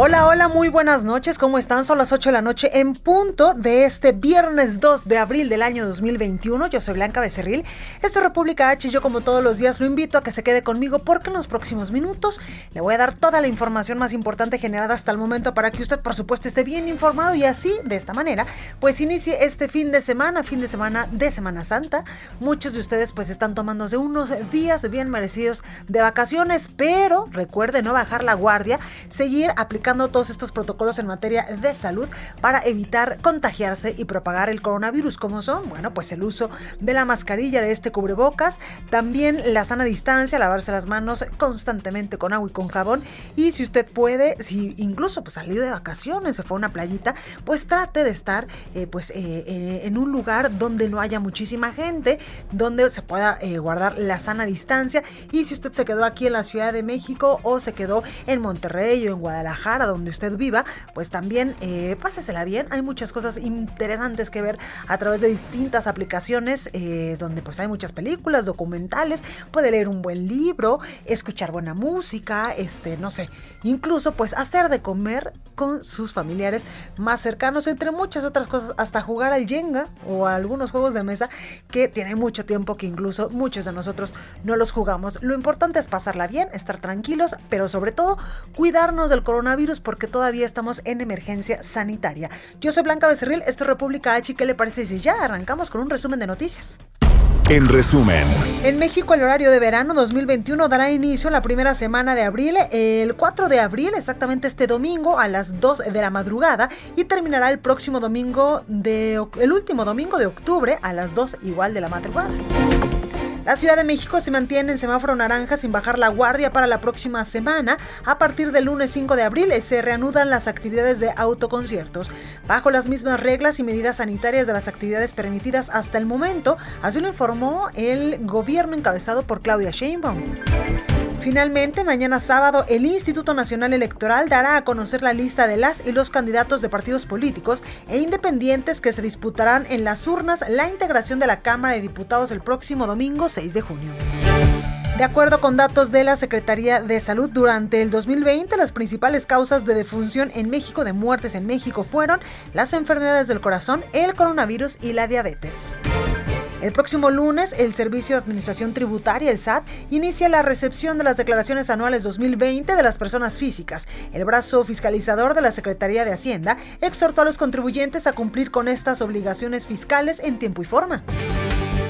Hola, hola, muy buenas noches. ¿Cómo están? Son las 8 de la noche en punto de este viernes 2 de abril del año 2021. Yo soy Blanca Becerril. Esto es República H y yo como todos los días lo invito a que se quede conmigo porque en los próximos minutos le voy a dar toda la información más importante generada hasta el momento para que usted por supuesto esté bien informado y así, de esta manera, pues inicie este fin de semana, fin de semana de Semana Santa. Muchos de ustedes pues están tomándose unos días bien merecidos de vacaciones, pero recuerde no bajar la guardia, seguir aplicando todos estos protocolos en materia de salud para evitar contagiarse y propagar el coronavirus. como son? Bueno, pues el uso de la mascarilla, de este cubrebocas, también la sana distancia, lavarse las manos constantemente con agua y con jabón. Y si usted puede, si incluso pues, salió de vacaciones, se fue a una playita, pues trate de estar eh, pues, eh, eh, en un lugar donde no haya muchísima gente, donde se pueda guardar la sana distancia. Y si usted se quedó aquí en la Ciudad de México o se quedó en Monterrey o en Guadalajara, donde usted viva, pues también eh, pásesela bien. Hay muchas cosas interesantes que ver a través de distintas aplicaciones eh, donde pues hay muchas películas, documentales, puede leer un buen libro, escuchar buena música, este, no sé, incluso pues hacer de comer con sus familiares más cercanos, entre muchas otras cosas, hasta jugar al Jenga o a algunos juegos de mesa que tiene mucho tiempo que incluso muchos de nosotros no los jugamos. Lo importante es pasarla bien, estar tranquilos, pero sobre todo cuidarnos del coronavirus porque todavía estamos en emergencia sanitaria. Yo soy Blanca Becerril, esto es República H. ¿Qué le parece si ya arrancamos con un resumen de noticias? En resumen. En México el horario de verano 2021 dará inicio la primera semana de abril, el 4 de abril, exactamente este domingo a las 2 de la madrugada y terminará el próximo domingo de el último domingo de octubre a las 2 igual de la madrugada. La Ciudad de México se mantiene en semáforo naranja sin bajar la guardia para la próxima semana. A partir del lunes 5 de abril se reanudan las actividades de autoconciertos, bajo las mismas reglas y medidas sanitarias de las actividades permitidas hasta el momento, así lo informó el gobierno encabezado por Claudia Sheinbaum. Finalmente, mañana sábado, el Instituto Nacional Electoral dará a conocer la lista de las y los candidatos de partidos políticos e independientes que se disputarán en las urnas la integración de la Cámara de Diputados el próximo domingo 6 de junio. De acuerdo con datos de la Secretaría de Salud, durante el 2020 las principales causas de defunción en México, de muertes en México, fueron las enfermedades del corazón, el coronavirus y la diabetes. El próximo lunes, el Servicio de Administración Tributaria, el SAT, inicia la recepción de las declaraciones anuales 2020 de las personas físicas. El brazo fiscalizador de la Secretaría de Hacienda exhortó a los contribuyentes a cumplir con estas obligaciones fiscales en tiempo y forma.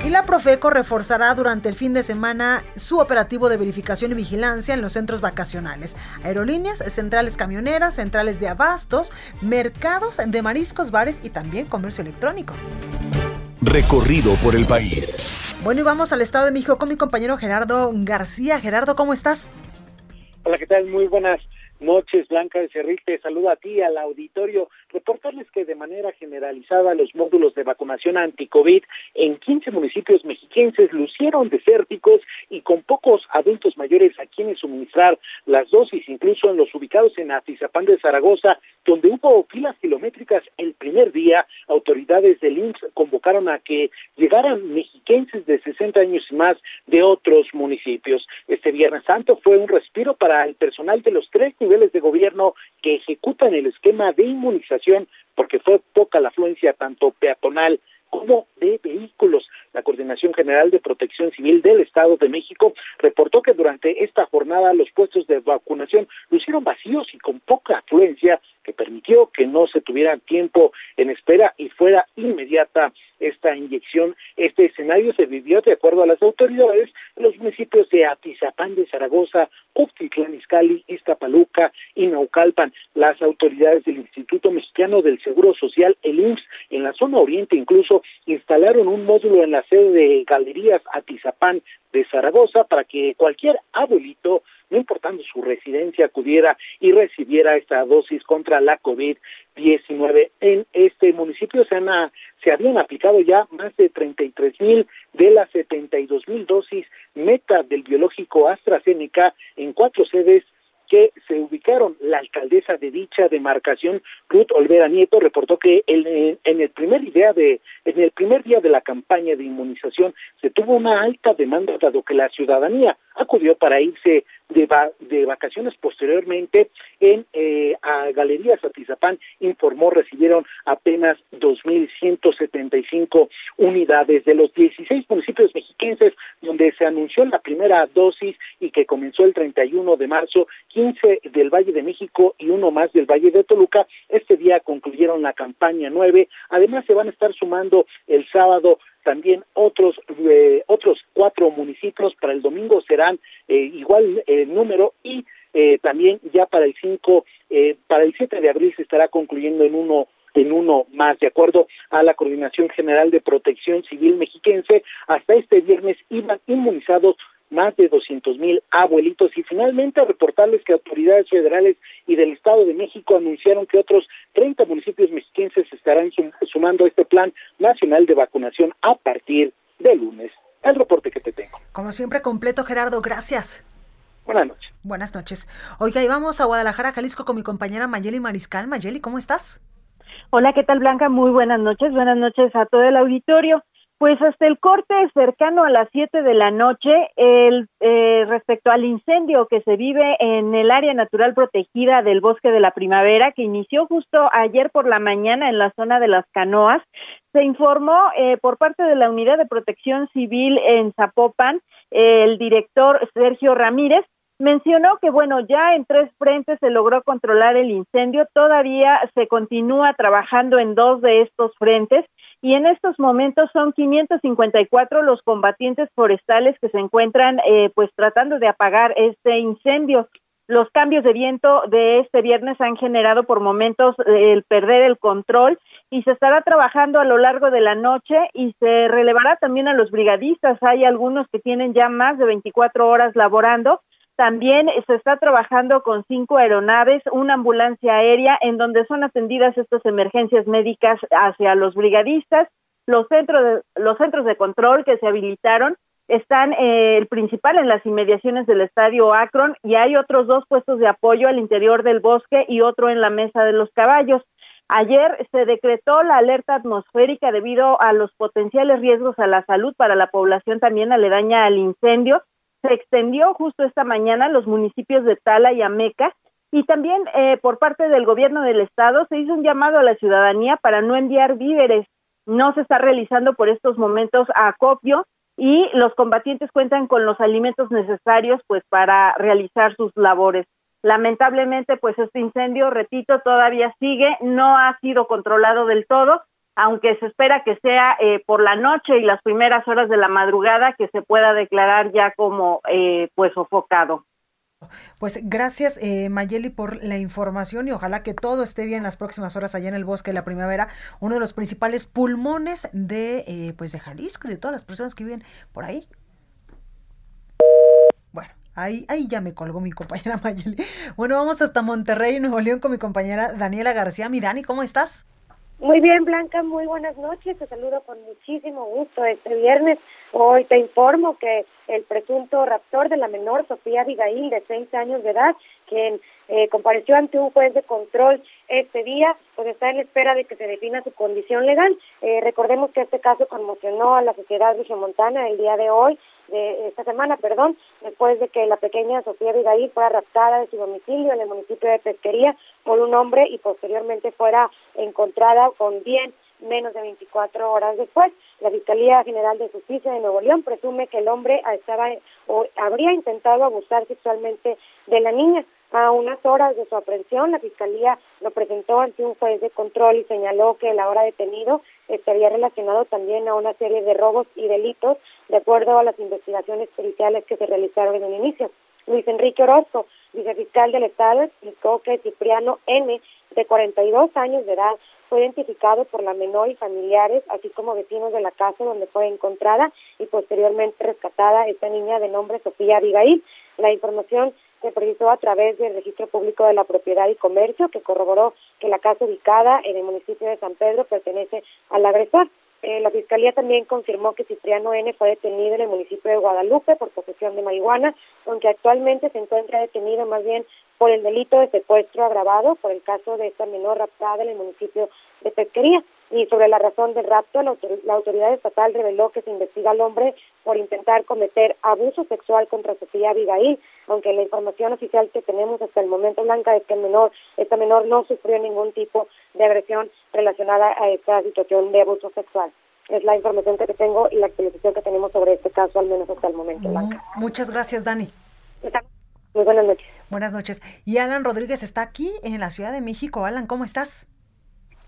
Y la Profeco reforzará durante el fin de semana su operativo de verificación y vigilancia en los centros vacacionales, aerolíneas, centrales camioneras, centrales de abastos, mercados de mariscos, bares y también comercio electrónico. Recorrido por el país. Bueno, y vamos al Estado de México con mi compañero Gerardo García. Gerardo, ¿cómo estás? Hola, ¿qué tal? Muy buenas noches, Blanca de Cerril. Te saluda a ti, al auditorio reportarles que de manera generalizada los módulos de vacunación anti-COVID en 15 municipios mexiquenses lucieron desérticos y con pocos adultos mayores a quienes suministrar las dosis, incluso en los ubicados en Atizapán de Zaragoza, donde hubo filas kilométricas el primer día, autoridades del IMSS convocaron a que llegaran mexiquenses de 60 años y más de otros municipios. Este Viernes Santo fue un respiro para el personal de los tres niveles de gobierno que ejecutan el esquema de inmunización porque fue poca la afluencia tanto peatonal como de vehículos. La Coordinación General de Protección Civil del Estado de México reportó que durante esta jornada los puestos de vacunación lucieron vacíos y con poca afluencia que permitió que no se tuviera tiempo en espera y fuera inmediata esta inyección. Este escenario se vivió, de acuerdo a las autoridades, en los municipios de Atizapán de Zaragoza, Uctitlán Izcalli, Iztapaluca y Naucalpan. Las autoridades del Instituto Mexicano del Seguro Social, el IMSS, en la zona oriente incluso instalaron un módulo en la sede de Galerías Atizapán de Zaragoza para que cualquier abuelito no importando su residencia, acudiera y recibiera esta dosis contra la COVID-19. En este municipio se, han, se habían aplicado ya más de 33 mil de las 72 mil dosis meta del biológico AstraZeneca en cuatro sedes que se ubicaron. La alcaldesa de dicha demarcación, Ruth Olvera Nieto, reportó que en, en, el primer día de en el primer día de la campaña de inmunización se tuvo una alta demanda dado que la ciudadanía acudió para irse de, de vacaciones posteriormente en eh, a Galerías Atizapán informó recibieron apenas 2.175 unidades de los 16 municipios mexiquenses donde se anunció la primera dosis y que comenzó el 31 de marzo 15 del Valle de México y uno más del Valle de Toluca. Este día concluyeron la campaña 9 además se van a estar sumando el sábado también otros eh, otros cuatro municipios. Para el domingo serán eh, igual eh, número y eh, también ya para el 5 eh, para el 7 de abril se estará concluyendo en uno en uno más. De acuerdo a la Coordinación General de Protección Civil Mexiquense, hasta este viernes iban inmunizados más de 200 mil abuelitos y finalmente reportarles que autoridades federales y del Estado de México anunciaron que otros 30 municipios mexiquenses estarán sumando a este plan nacional de vacunación a partir de lunes. El reporte que te tengo. Como siempre, completo, Gerardo. Gracias. Buenas noches. Buenas noches. Oiga, y vamos a Guadalajara, Jalisco, con mi compañera Mayeli Mariscal. Mayeli, ¿cómo estás? Hola, ¿qué tal, Blanca? Muy buenas noches. Buenas noches a todo el auditorio. Pues hasta el corte cercano a las 7 de la noche, el, eh, respecto al incendio que se vive en el área natural protegida del Bosque de la Primavera, que inició justo ayer por la mañana en la zona de las canoas, se informó eh, por parte de la Unidad de Protección Civil en Zapopan, el director Sergio Ramírez, mencionó que bueno, ya en tres frentes se logró controlar el incendio, todavía se continúa trabajando en dos de estos frentes y en estos momentos son 554 los combatientes forestales que se encuentran eh, pues tratando de apagar este incendio. Los cambios de viento de este viernes han generado por momentos eh, el perder el control y se estará trabajando a lo largo de la noche y se relevará también a los brigadistas. Hay algunos que tienen ya más de 24 horas laborando también se está trabajando con cinco aeronaves, una ambulancia aérea en donde son atendidas estas emergencias médicas hacia los brigadistas. Los centros de, los centros de control que se habilitaron están eh, el principal en las inmediaciones del estadio Akron y hay otros dos puestos de apoyo al interior del bosque y otro en la mesa de los caballos. Ayer se decretó la alerta atmosférica debido a los potenciales riesgos a la salud para la población también aledaña al incendio se extendió justo esta mañana a los municipios de Tala y Ameca y también eh, por parte del gobierno del estado se hizo un llamado a la ciudadanía para no enviar víveres. No se está realizando por estos momentos acopio y los combatientes cuentan con los alimentos necesarios pues para realizar sus labores. Lamentablemente pues este incendio, repito, todavía sigue, no ha sido controlado del todo, aunque se espera que sea eh, por la noche y las primeras horas de la madrugada que se pueda declarar ya como eh, pues sofocado. Pues gracias eh, Mayeli por la información y ojalá que todo esté bien las próximas horas allá en el bosque de la primavera, uno de los principales pulmones de eh, pues de Jalisco y de todas las personas que viven por ahí. Bueno, Ahí, ahí ya me colgó mi compañera Mayeli. Bueno, vamos hasta Monterrey, Nuevo León, con mi compañera Daniela García. Mi Dani, ¿cómo estás? Muy bien, Blanca, muy buenas noches. Te saludo con muchísimo gusto este viernes. Hoy te informo que el presunto raptor de la menor Sofía Abigail, de seis años de edad, quien eh, compareció ante un juez de control este día, pues está en espera de que se defina su condición legal. Eh, recordemos que este caso conmocionó a la sociedad Montana el día de hoy, de esta semana, perdón, después de que la pequeña Sofía Abigail fuera raptada de su domicilio en el municipio de Pesquería por un hombre y posteriormente fuera encontrada con bien menos de 24 horas después. La Fiscalía General de Justicia de Nuevo León presume que el hombre estaba o habría intentado abusar sexualmente de la niña. A unas horas de su aprehensión, la Fiscalía lo presentó ante un juez de control y señaló que el ahora detenido estaría relacionado también a una serie de robos y delitos, de acuerdo a las investigaciones policiales que se realizaron en el inicio. Luis Enrique Orozco, vicefiscal del Estado, explicó que Cipriano N., de 42 años de edad, fue identificado por la menor y familiares, así como vecinos de la casa donde fue encontrada y posteriormente rescatada esta niña de nombre Sofía Abigail. La información se precisó a través del registro público de la propiedad y comercio, que corroboró que la casa ubicada en el municipio de San Pedro pertenece al agresor. Eh, la Fiscalía también confirmó que Cipriano N. fue detenido en el municipio de Guadalupe por posesión de marihuana, aunque actualmente se encuentra detenido más bien por el delito de secuestro agravado por el caso de esta menor raptada en el municipio de Pesquería. Y sobre la razón del rapto, la, autoridad estatal reveló que se investiga al hombre por intentar cometer abuso sexual contra Sofía Abigail, aunque la información oficial que tenemos hasta el momento, Blanca, es que el menor, esta menor no sufrió ningún tipo de agresión relacionada a esta situación de abuso sexual. Es la información que tengo y la actualización que tenemos sobre este caso, al menos hasta el momento, Blanca. Muchas gracias, Dani. Muy buenas noches. Buenas noches. Y Alan Rodríguez está aquí en la Ciudad de México. Alan, ¿cómo estás?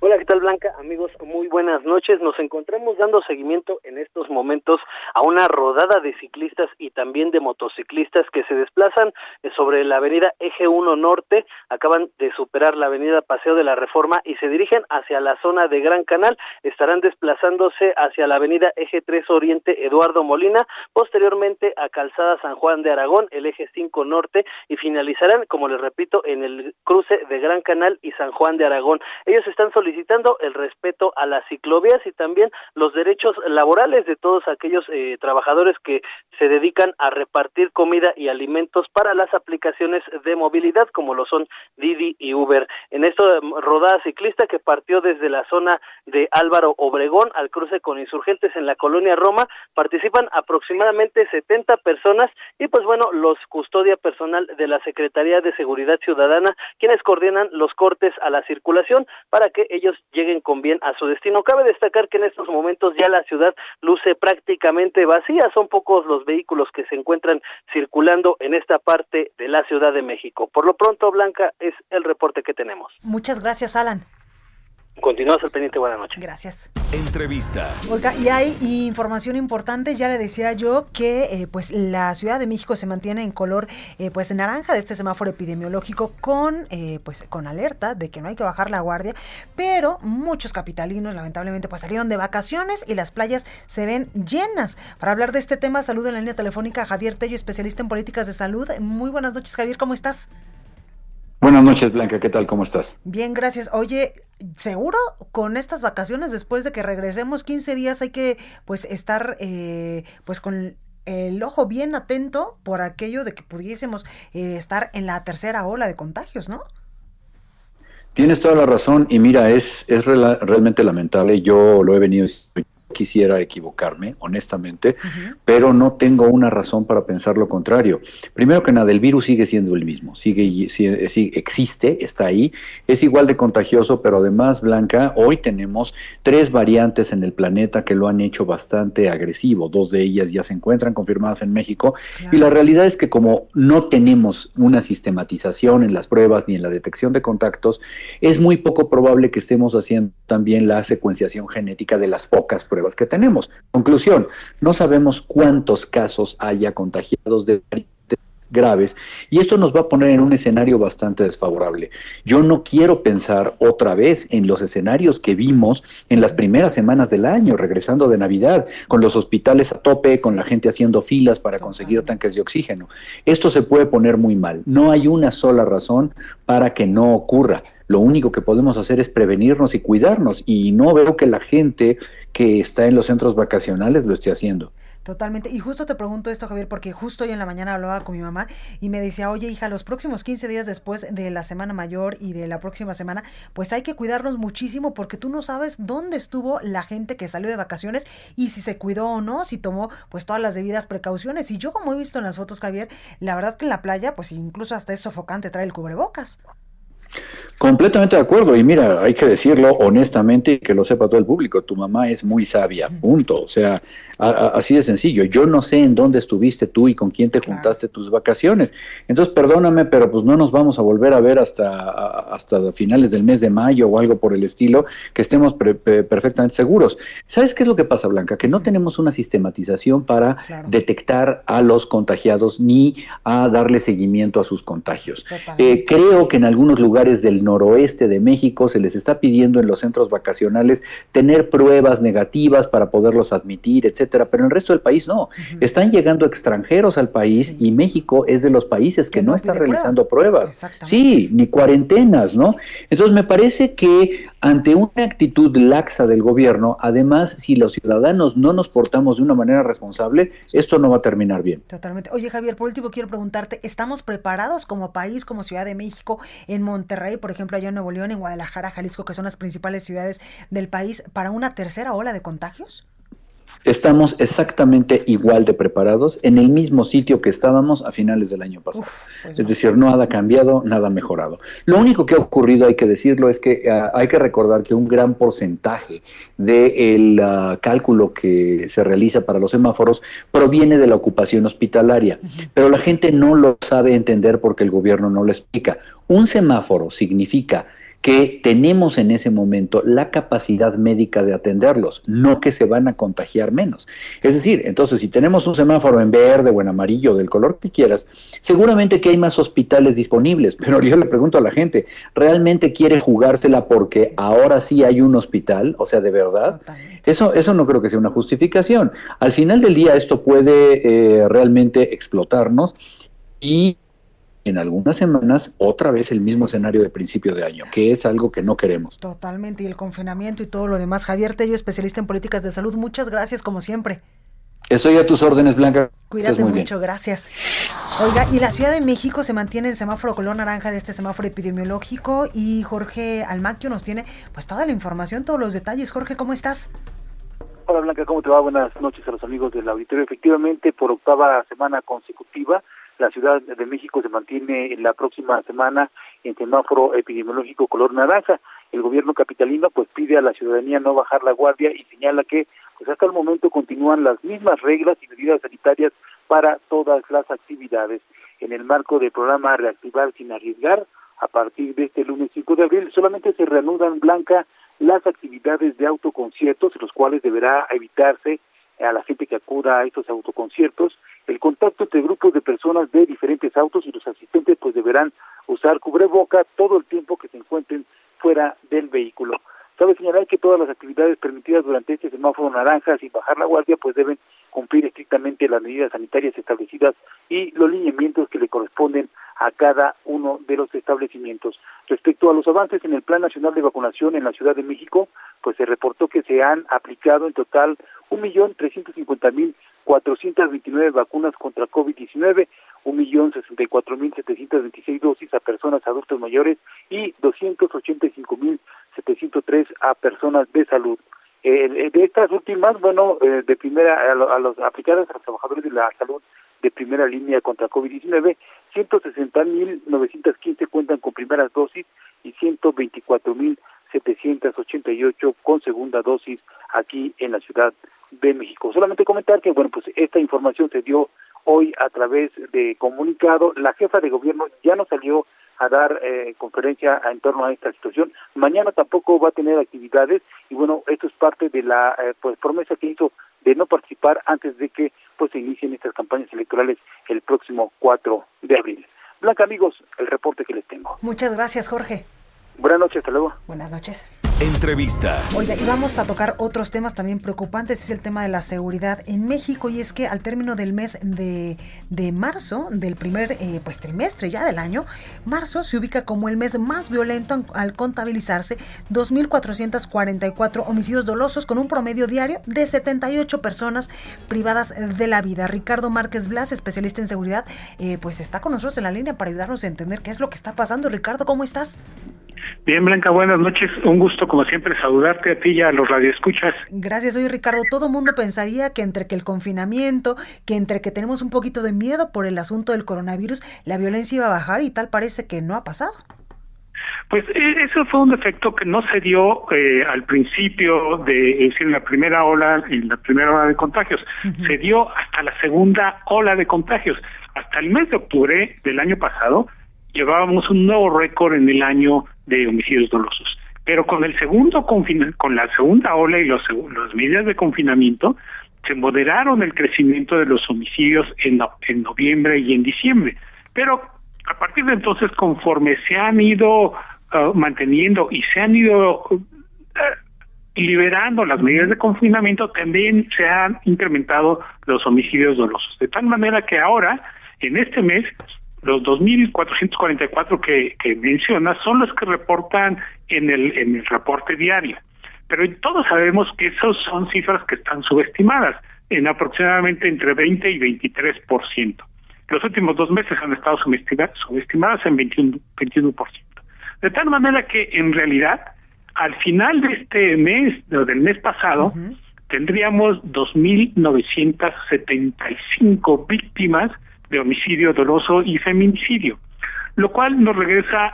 Hola, ¿qué tal Blanca? Amigos, muy buenas noches. Nos encontramos dando seguimiento en estos momentos a una rodada de ciclistas y también de motociclistas que se desplazan eh, sobre la avenida Eje 1 Norte. Acaban de superar la avenida Paseo de la Reforma y se dirigen hacia la zona de Gran Canal. Estarán desplazándose hacia la avenida Eje 3 Oriente Eduardo Molina, posteriormente a Calzada San Juan de Aragón, el Eje 5 Norte y finalizarán, como les repito, en el cruce de Gran Canal y San Juan de Aragón. Ellos están solicitando solicitando el respeto a las ciclovías y también los derechos laborales de todos aquellos eh, trabajadores que se dedican a repartir comida y alimentos para las aplicaciones de movilidad como lo son Didi y Uber. En esta rodada ciclista que partió desde la zona de Álvaro Obregón al cruce con insurgentes en la colonia Roma, participan aproximadamente 70 personas y pues bueno, los custodia personal de la Secretaría de Seguridad Ciudadana, quienes coordinan los cortes a la circulación para que ellos lleguen con bien a su destino. Cabe destacar que en estos momentos ya la ciudad luce prácticamente vacía, son pocos los vehículos que se encuentran circulando en esta parte de la Ciudad de México. Por lo pronto, Blanca, es el reporte que tenemos. Muchas gracias, Alan. Continúas al pendiente, buenas noches. Gracias. Entrevista. Oiga, y hay información importante, ya le decía yo que eh, pues la Ciudad de México se mantiene en color eh, pues naranja de este semáforo epidemiológico con eh, pues con alerta de que no hay que bajar la guardia, pero muchos capitalinos lamentablemente pues salieron de vacaciones y las playas se ven llenas. Para hablar de este tema, saludo en la línea telefónica a Javier Tello, especialista en políticas de salud. Muy buenas noches, Javier, ¿cómo estás? Buenas noches, Blanca, ¿qué tal? ¿Cómo estás? Bien, gracias. Oye, ¿seguro con estas vacaciones, después de que regresemos 15 días, hay que pues estar eh, pues con el ojo bien atento por aquello de que pudiésemos eh, estar en la tercera ola de contagios, ¿no? Tienes toda la razón y mira, es, es realmente lamentable. Yo lo he venido quisiera equivocarme, honestamente, pero no tengo una razón para pensar lo contrario. Primero que nada, el virus sigue siendo el mismo, sigue, sigue, existe, está ahí, es igual de contagioso, pero además, Blanca, hoy tenemos tres variantes en el planeta que lo han hecho bastante agresivo. Dos de ellas ya se encuentran confirmadas en México y la realidad es que como no tenemos una sistematización en las pruebas ni en la detección de contactos, es muy poco probable que estemos haciendo también la secuenciación genética de las pocas pruebas que tenemos. Conclusión, no sabemos cuántos casos haya contagiados de graves y esto nos va a poner en un escenario bastante desfavorable. Yo no quiero pensar otra vez en los escenarios que vimos en las primeras semanas del año, regresando de Navidad, con los hospitales a tope, con la gente haciendo filas para conseguir tanques de oxígeno. Esto se puede poner muy mal. No hay una sola razón para que no ocurra. Lo único que podemos hacer es prevenirnos y cuidarnos y no veo que la gente que está en los centros vacacionales lo esté haciendo. Totalmente. Y justo te pregunto esto, Javier, porque justo hoy en la mañana hablaba con mi mamá y me decía, oye, hija, los próximos 15 días después de la Semana Mayor y de la próxima semana, pues hay que cuidarnos muchísimo porque tú no sabes dónde estuvo la gente que salió de vacaciones y si se cuidó o no, si tomó pues todas las debidas precauciones. Y yo como he visto en las fotos, Javier, la verdad que en la playa, pues incluso hasta es sofocante trae el cubrebocas. Completamente de acuerdo. Y mira, hay que decirlo honestamente y que lo sepa todo el público. Tu mamá es muy sabia, punto. O sea, así de sencillo. Yo no sé en dónde estuviste tú y con quién te juntaste tus vacaciones. Entonces, perdóname, pero pues no nos vamos a volver a ver hasta, hasta finales del mes de mayo o algo por el estilo, que estemos perfectamente seguros. ¿Sabes qué es lo que pasa, Blanca? Que no tenemos una sistematización para detectar a los contagiados ni a darle seguimiento a sus contagios. Eh, creo que en algunos lugares del noroeste de México se les está pidiendo en los centros vacacionales tener pruebas negativas para poderlos admitir, etcétera pero en el resto del país no. Están llegando extranjeros al país y México es de los países que, no, está realizando pruebas. Sí, ni cuarentenas, ¿no? Entonces me parece que ante una actitud laxa del gobierno, además, si los ciudadanos no nos portamos de una manera responsable, esto no va a terminar bien. Totalmente. Oye, Javier, por último quiero preguntarte, ¿estamos preparados como país, como Ciudad de México, en Monterrey, por ejemplo, allá en Nuevo León, en Guadalajara, Jalisco, que son las principales ciudades del país, para una tercera ola de contagios? Estamos exactamente igual de preparados en el mismo sitio que estábamos a finales del año pasado. Pues es decir, no ha cambiado, nada ha mejorado. Lo único que ha ocurrido, hay que decirlo, es que ah, hay que recordar que un gran porcentaje del ah, cálculo que se realiza para los semáforos proviene de la ocupación hospitalaria, pero la gente no lo sabe entender porque el gobierno no lo explica. Un semáforo significa que tenemos en ese momento la capacidad médica de atenderlos, no que se van a contagiar menos. Es decir, entonces si tenemos un semáforo en verde o en amarillo, del color que quieras, seguramente que hay más hospitales disponibles, pero yo le pregunto a la gente, ¿realmente quiere jugársela porque ahora sí hay un hospital? O sea, de verdad. Eso, eso no creo que sea una justificación. Al final del día esto puede eh, realmente explotarnos y en algunas semanas otra vez el mismo escenario de principio de año, que es algo que no queremos. Totalmente, y el confinamiento y todo lo demás. Javier Tello, especialista en políticas de salud, muchas gracias como siempre. Estoy a tus órdenes, Blanca. Cuídate mucho, gracias. Oiga, y la Ciudad de México se mantiene en semáforo color naranja de este semáforo epidemiológico y Jorge Almaquio nos tiene pues toda la información, todos los detalles. Jorge, ¿cómo estás? Hola Blanca, ¿cómo te va? Buenas noches a los amigos del auditorio. Efectivamente, por octava semana consecutiva, la Ciudad de México se mantiene en la próxima semana en semáforo epidemiológico color naranja. El gobierno capitalino pues pide a la ciudadanía no bajar la guardia y señala que pues hasta el momento continúan las mismas reglas y medidas sanitarias para todas las actividades. En el marco del programa Reactivar sin arriesgar, a partir de este lunes 5 de abril solamente se reanudan blanca las actividades de autoconciertos, los cuales deberá evitarse a la gente que acuda a estos autoconciertos, el contacto entre grupos de personas de diferentes autos y los asistentes pues deberán usar cubreboca todo el tiempo que se encuentren fuera del vehículo. Cabe señalar que todas las actividades permitidas durante este semáforo naranja sin bajar la guardia pues deben cumplir estrictamente las medidas sanitarias establecidas y los lineamientos que le corresponden a cada uno de los establecimientos. Respecto a los avances en el Plan Nacional de Vacunación en la Ciudad de México, pues se reportó que se han aplicado en total un millón trescientos cincuenta mil cuatrocientos veintinueve vacunas contra COVID-19, un millón sesenta y cuatro mil setecientos veintiséis dosis a personas adultos mayores y doscientos ochenta y cinco mil setecientos tres a personas de salud. Eh, de estas últimas, bueno, eh, de primera a, los aplicadas a los trabajadores de la salud de primera línea contra COVID-19, 160.915 cuentan con primeras dosis y 124.788 con segunda dosis aquí en la Ciudad de México. Solamente comentar que, bueno, pues esta información se dio hoy a través de comunicado. La jefa de gobierno ya no salió a dar eh, conferencia en torno a esta situación. Mañana tampoco va a tener actividades y bueno, esto es parte de la eh, pues promesa que hizo de no participar antes de que pues se inicien estas campañas electorales el próximo 4 de abril. Blanca, amigos, el reporte que les tengo. Muchas gracias, Jorge. Buenas noches, hasta luego. Buenas noches. Entrevista. Oiga, y vamos a tocar otros temas también preocupantes, es el tema de la seguridad en México y es que al término del mes de, de marzo, del primer eh, pues trimestre ya del año, marzo se ubica como el mes más violento al contabilizarse 2.444 homicidios dolosos con un promedio diario de 78 personas privadas de la vida. Ricardo Márquez Blas, especialista en seguridad, eh, pues está con nosotros en la línea para ayudarnos a entender qué es lo que está pasando. Ricardo, ¿cómo estás? Bien, Blanca, buenas noches. Un gusto, como siempre, saludarte a ti y a los radioescuchas. Gracias, soy Ricardo. Todo mundo pensaría que entre que el confinamiento, que entre que tenemos un poquito de miedo por el asunto del coronavirus, la violencia iba a bajar y tal parece que no ha pasado. Pues e, eso fue un efecto que no se dio eh, al principio de, es decir, en la primera ola, en la primera ola de contagios, se dio hasta la segunda ola de contagios. Hasta el mes de octubre del año pasado llevábamos un nuevo récord en el año de homicidios dolosos. Pero con el segundo con la segunda ola y los, las medidas de confinamiento, se moderaron el crecimiento de los homicidios en, en noviembre y en diciembre. Pero a partir de entonces, conforme se han ido uh, manteniendo y se han ido uh, liberando las medidas de confinamiento, también se han incrementado los homicidios dolosos. De tal manera que ahora, en este mes, los 2.444 que, que menciona son los que reportan en el, en el reporte diario. Pero todos sabemos que esas son cifras que están subestimadas en aproximadamente entre 20 y 23%. Los últimos dos meses han estado subestimadas en 21, 21%. De tal manera que en realidad al final de este mes, o del mes pasado, tendríamos 2.975 víctimas de homicidio doloso y feminicidio, lo cual nos regresa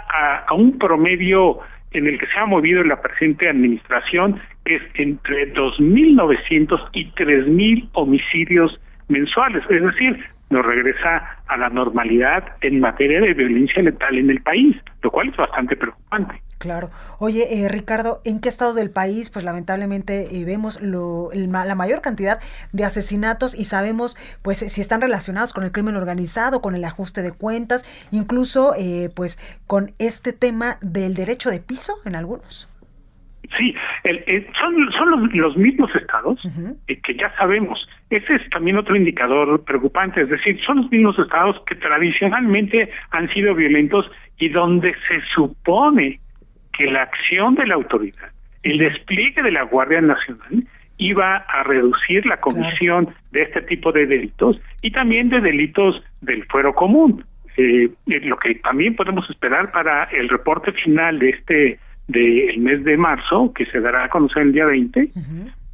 a, un promedio en el que se ha movido la presente administración, que es entre 2.900 y 3.000 homicidios mensuales, es decir, nos regresa a la normalidad en materia de violencia letal en el país, lo cual es bastante preocupante. Claro. Oye, eh, Ricardo, ¿en qué estados del país, pues lamentablemente eh, vemos lo, la mayor cantidad de asesinatos y sabemos, pues, si están relacionados con el crimen organizado, con el ajuste de cuentas, incluso, eh, pues, con este tema del derecho de piso en algunos? Sí, son, son los, mismos estados que ya sabemos. Ese es también otro indicador preocupante, es decir, son los mismos estados que tradicionalmente han sido violentos y donde se supone que la acción de la autoridad, el despliegue de la Guardia Nacional, iba a reducir la comisión de este tipo de delitos y también de delitos del fuero común. Eh, eh, lo que también podemos esperar para el reporte final de este del mes de marzo, que se dará a conocer el día 20,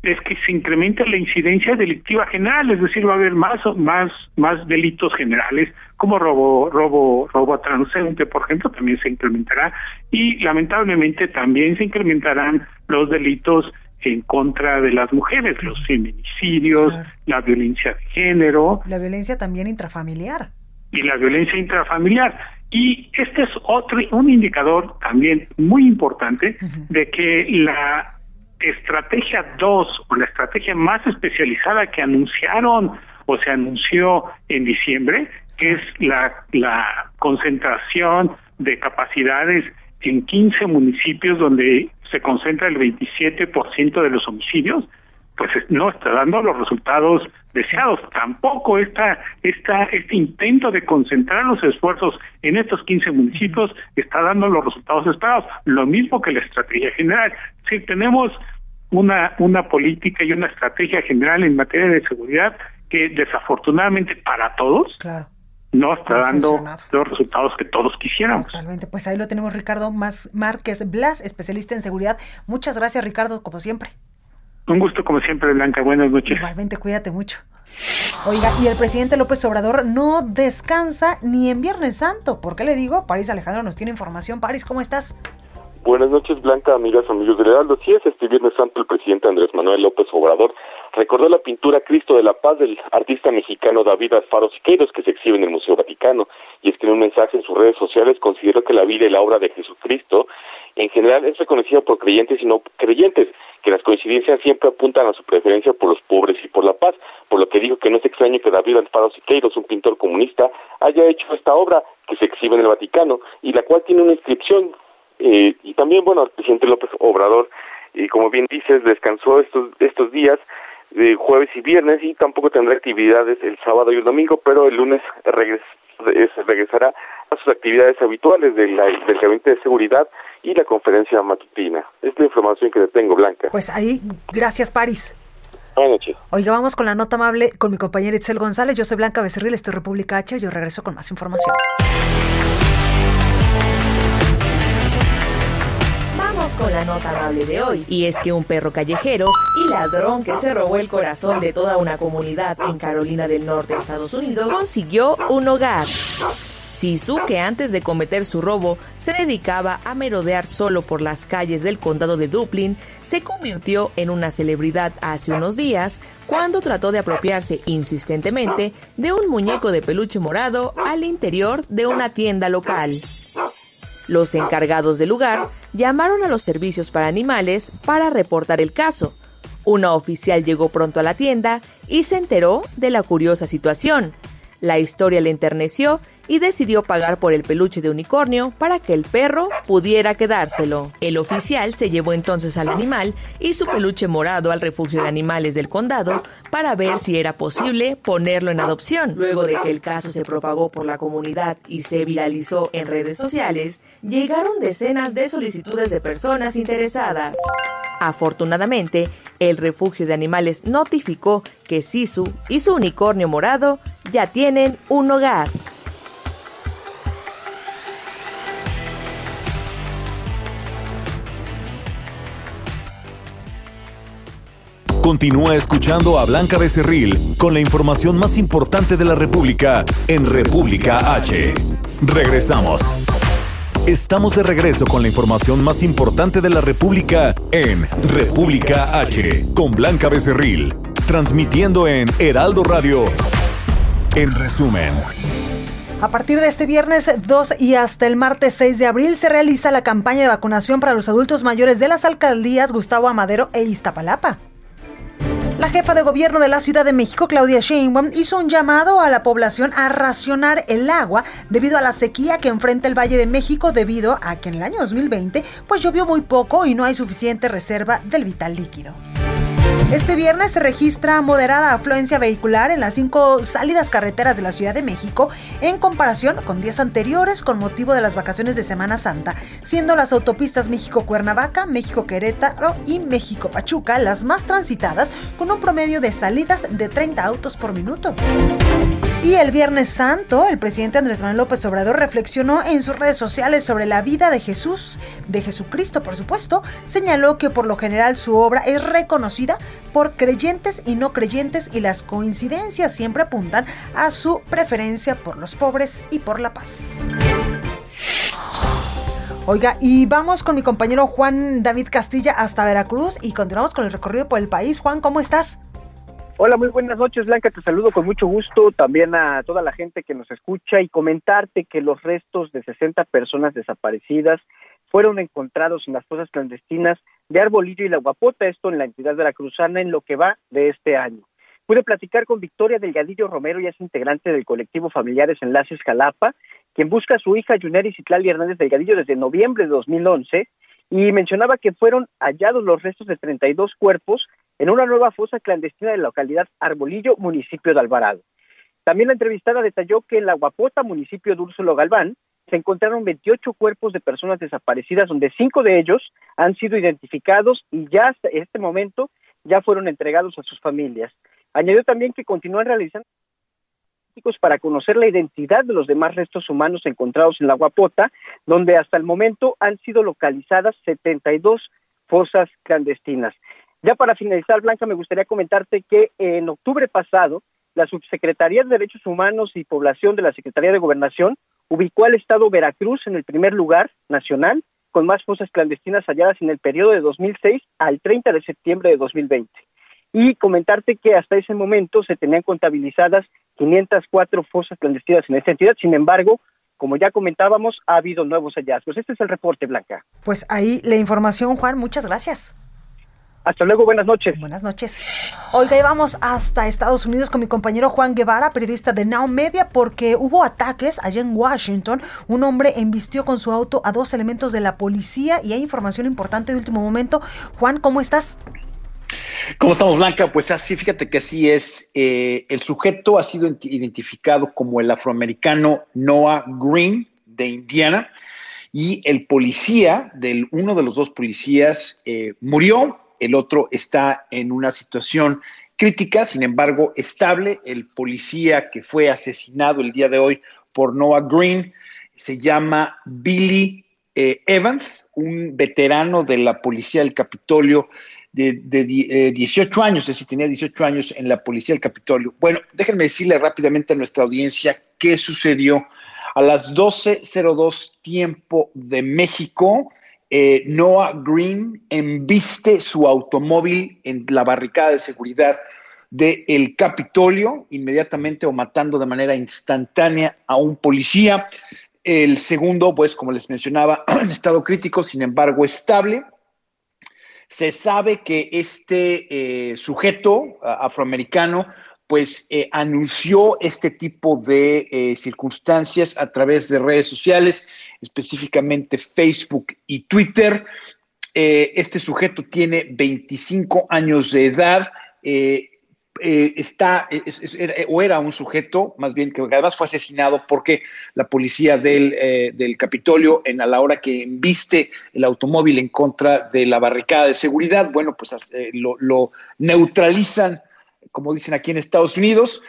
es que se incremente la incidencia delictiva general, es decir, va a haber más más más delitos generales como robo robo robo transeúnte, por ejemplo, también se incrementará y lamentablemente también se incrementarán los delitos en contra de las mujeres, los feminicidios, la violencia de género, la violencia también intrafamiliar. Y la violencia intrafamiliar. Y este es otro un indicador también muy importante de que la estrategia 2 o la estrategia más especializada que anunciaron o se anunció en diciembre, que es la, la concentración de capacidades en 15 municipios donde se concentra el 27% de los homicidios, pues no está dando los resultados deseados. Tampoco esta, esta, este intento de concentrar los esfuerzos en estos 15 municipios está dando los resultados esperados. Lo mismo que la estrategia general. Si tenemos una, una política y una estrategia general en materia de seguridad que desafortunadamente para todos no está dando los resultados que todos quisiéramos. Totalmente, pues ahí lo tenemos Ricardo Márquez Blas, especialista en seguridad. Muchas gracias Ricardo, como siempre. Un gusto como siempre, Blanca. Buenas noches. Igualmente, cuídate mucho. Oiga, y el presidente López Obrador no descansa ni en Viernes Santo. ¿Por qué le digo? París Alejandro nos tiene información. París, ¿cómo estás? Buenas noches, Blanca, amigas, amigos del Heraldo. Sí, es este Viernes Santo el presidente Andrés Manuel López Obrador recordó la pintura Cristo de la Paz del artista mexicano David Alfaro Siqueiros que se exhibe en el Museo Vaticano y escribió un mensaje en sus redes sociales consideró que la vida y la obra de Jesucristo en general es reconocida por creyentes y no creyentes, que las coincidencias siempre apuntan a su preferencia por los pobres y por la paz, por lo que dijo que no es extraño que David Alfaro Siqueiros, un pintor comunista, haya hecho esta obra que se exhibe en el Vaticano y la cual tiene una inscripción eh, y también, bueno, el presidente López Obrador, y como bien dices, descansó estos, estos días, de jueves y viernes, y tampoco tendrá actividades el sábado y el domingo, pero el lunes regresará a sus actividades habituales del Gabinete de Seguridad y la conferencia matutina. Es la información que le tengo, Blanca. Pues ahí, gracias, París. Buenas noches. Oiga, vamos con la nota amable con mi compañera Itzel González. Yo soy Blanca Becerril, estoy República H. Yo regreso con más información. Con la nota amable de hoy. Y es que un perro callejero y ladrón que se robó el corazón de toda una comunidad en Carolina del Norte, Estados Unidos, consiguió un hogar. Sisu, que antes de cometer su robo se dedicaba a merodear solo por las calles del condado de Dublin, se convirtió en una celebridad hace unos días cuando trató de apropiarse insistentemente de un muñeco de peluche morado al interior de una tienda local. Los encargados del lugar llamaron a los servicios para animales para reportar el caso. Una oficial llegó pronto a la tienda y se enteró de la curiosa situación. La historia le enterneció y decidió pagar por el peluche de unicornio para que el perro pudiera quedárselo. El oficial se llevó entonces al animal y su peluche morado al refugio de animales del condado para ver si era posible ponerlo en adopción. Luego de que el caso se propagó por la comunidad y se viralizó en redes sociales, llegaron decenas de solicitudes de personas interesadas. Afortunadamente, el refugio de animales notificó que Sisu y su unicornio morado ya tienen un hogar. Continúa escuchando a Blanca Becerril con la información más importante de la República en República H. Regresamos. Estamos de regreso con la información más importante de la República en República H con Blanca Becerril, transmitiendo en Heraldo Radio. En resumen. A partir de este viernes 2 y hasta el martes 6 de abril se realiza la campaña de vacunación para los adultos mayores de las alcaldías Gustavo Amadero e Iztapalapa. La jefa de gobierno de la Ciudad de México, Claudia Sheinbaum, hizo un llamado a la población a racionar el agua debido a la sequía que enfrenta el Valle de México debido a que en el año 2020 pues llovió muy poco y no hay suficiente reserva del vital líquido. Este viernes se registra moderada afluencia vehicular en las cinco salidas carreteras de la Ciudad de México en comparación con días anteriores con motivo de las vacaciones de Semana Santa, siendo las autopistas México-Cuernavaca, México-Querétaro y México-Pachuca las más transitadas con un promedio de salidas de 30 autos por minuto. Y el Viernes Santo, el presidente Andrés Manuel López Obrador reflexionó en sus redes sociales sobre la vida de Jesús, de Jesucristo, por supuesto. Señaló que por lo general su obra es reconocida por creyentes y no creyentes y las coincidencias siempre apuntan a su preferencia por los pobres y por la paz. Oiga, y vamos con mi compañero Juan David Castilla hasta Veracruz y continuamos con el recorrido por el país. Juan, ¿cómo estás? Hola, muy buenas noches, Blanca. Te saludo con mucho gusto también a toda la gente que nos escucha y comentarte que los restos de 60 personas desaparecidas fueron encontrados en las fosas clandestinas de Arbolillo y La Guapota, esto en la entidad veracruzana en lo que va de este año. Pude platicar con Victoria Delgadillo Romero, y es integrante del colectivo Familiares Enlaces Jalapa, quien busca a su hija Yuneri Citlali Hernández Delgadillo desde noviembre de 2011 y mencionaba que fueron hallados los restos de 32 cuerpos en una nueva fosa clandestina de la localidad Arbolillo, municipio de Alvarado. También la entrevistada detalló que en la Guapota, municipio de Úrsulo Galván, se encontraron 28 cuerpos de personas desaparecidas, donde cinco de ellos han sido identificados y ya hasta este momento ya fueron entregados a sus familias. Añadió también que continúan realizando para conocer la identidad de los demás restos humanos encontrados en la Guapota, donde hasta el momento han sido localizadas 72 fosas clandestinas. Ya para finalizar, Blanca, me gustaría comentarte que en octubre pasado, la Subsecretaría de Derechos Humanos y Población de la Secretaría de Gobernación ubicó al Estado Veracruz en el primer lugar nacional con más fosas clandestinas halladas en el periodo de 2006 al 30 de septiembre de 2020. Y comentarte que hasta ese momento se tenían contabilizadas 504 fosas clandestinas en esta entidad, sin embargo, como ya comentábamos, ha habido nuevos hallazgos. Este es el reporte, Blanca. Pues ahí la información, Juan, muchas gracias. Hasta luego, buenas noches. Buenas noches. Oiga, y vamos hasta Estados Unidos con mi compañero Juan Guevara, periodista de Now Media, porque hubo ataques allá en Washington. Un hombre embistió con su auto a dos elementos de la policía y hay información importante de último momento. Juan, ¿cómo estás? ¿Cómo estamos, Blanca? Pues así, fíjate que así es. Eh, el sujeto ha sido identificado como el afroamericano Noah Green de Indiana y el policía, del, uno de los dos policías, eh, murió el otro está en una situación crítica, sin embargo, estable. El policía que fue asesinado el día de hoy por Noah Green se llama Billy eh, Evans, un veterano de la policía del Capitolio de, 18 eh, años, es decir, tenía 18 años en la policía del Capitolio. Bueno, déjenme decirle rápidamente a nuestra audiencia qué sucedió A las 12.02 tiempo de México, eh, Noah Green embiste su automóvil en la barricada de seguridad del Capitolio, inmediatamente o matando de manera instantánea a un policía. El segundo, pues como les mencionaba, en estado crítico, sin embargo estable. Se sabe que este eh, sujeto afroamericano pues eh, anunció este tipo de eh, circunstancias a través de redes sociales, específicamente Facebook y Twitter. este sujeto tiene 25 años de edad, eh, está, o era un sujeto, más bien que además fue asesinado porque la policía del, eh, del Capitolio, en a la hora que embiste el automóvil en contra de la barricada de seguridad, bueno, pues eh, lo neutralizan, como dicen aquí en Estados Unidos,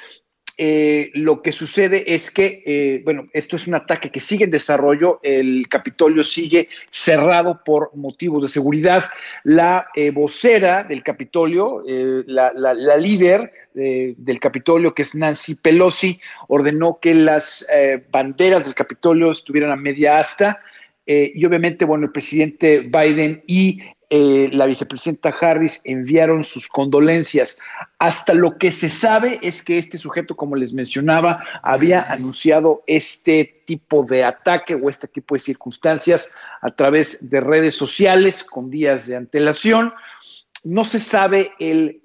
eh, lo que sucede es que, eh, bueno, esto es un ataque que sigue en desarrollo, el Capitolio sigue cerrado por motivos de seguridad. La eh, vocera del Capitolio, la, la, líder del Capitolio, que es Nancy Pelosi, ordenó que las banderas del Capitolio estuvieran a media asta. y obviamente, bueno, el presidente Biden y eh, la vicepresidenta Harris enviaron sus condolencias. Hasta lo que se sabe es que este sujeto, como les mencionaba, había anunciado este tipo de ataque o este tipo de circunstancias a través de redes sociales con días de antelación. No se sabe el,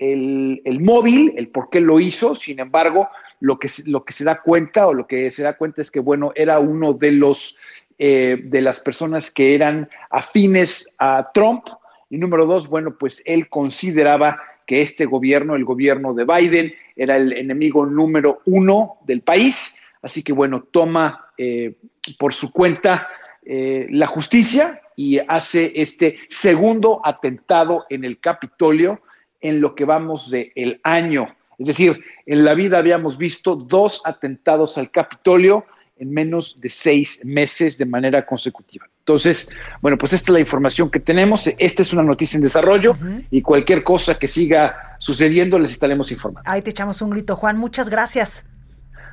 móvil, el por qué lo hizo, sin embargo, lo que, lo que se da cuenta o lo que se da cuenta es que, bueno, era uno de los eh, de las personas que eran afines a Trump, y número dos, bueno, pues él consideraba que este gobierno, el gobierno de Biden, era el enemigo número uno del país. Así que bueno, toma eh, por su cuenta eh, la justicia y hace este segundo atentado en el Capitolio en lo que vamos del el año. Es decir, en la vida habíamos visto dos atentados al Capitolio en menos de seis meses de manera consecutiva. Entonces, bueno, pues esta es la información que tenemos. Esta es una noticia en desarrollo y cualquier cosa que siga sucediendo les estaremos informando. Ahí te echamos un grito, Juan. Muchas gracias.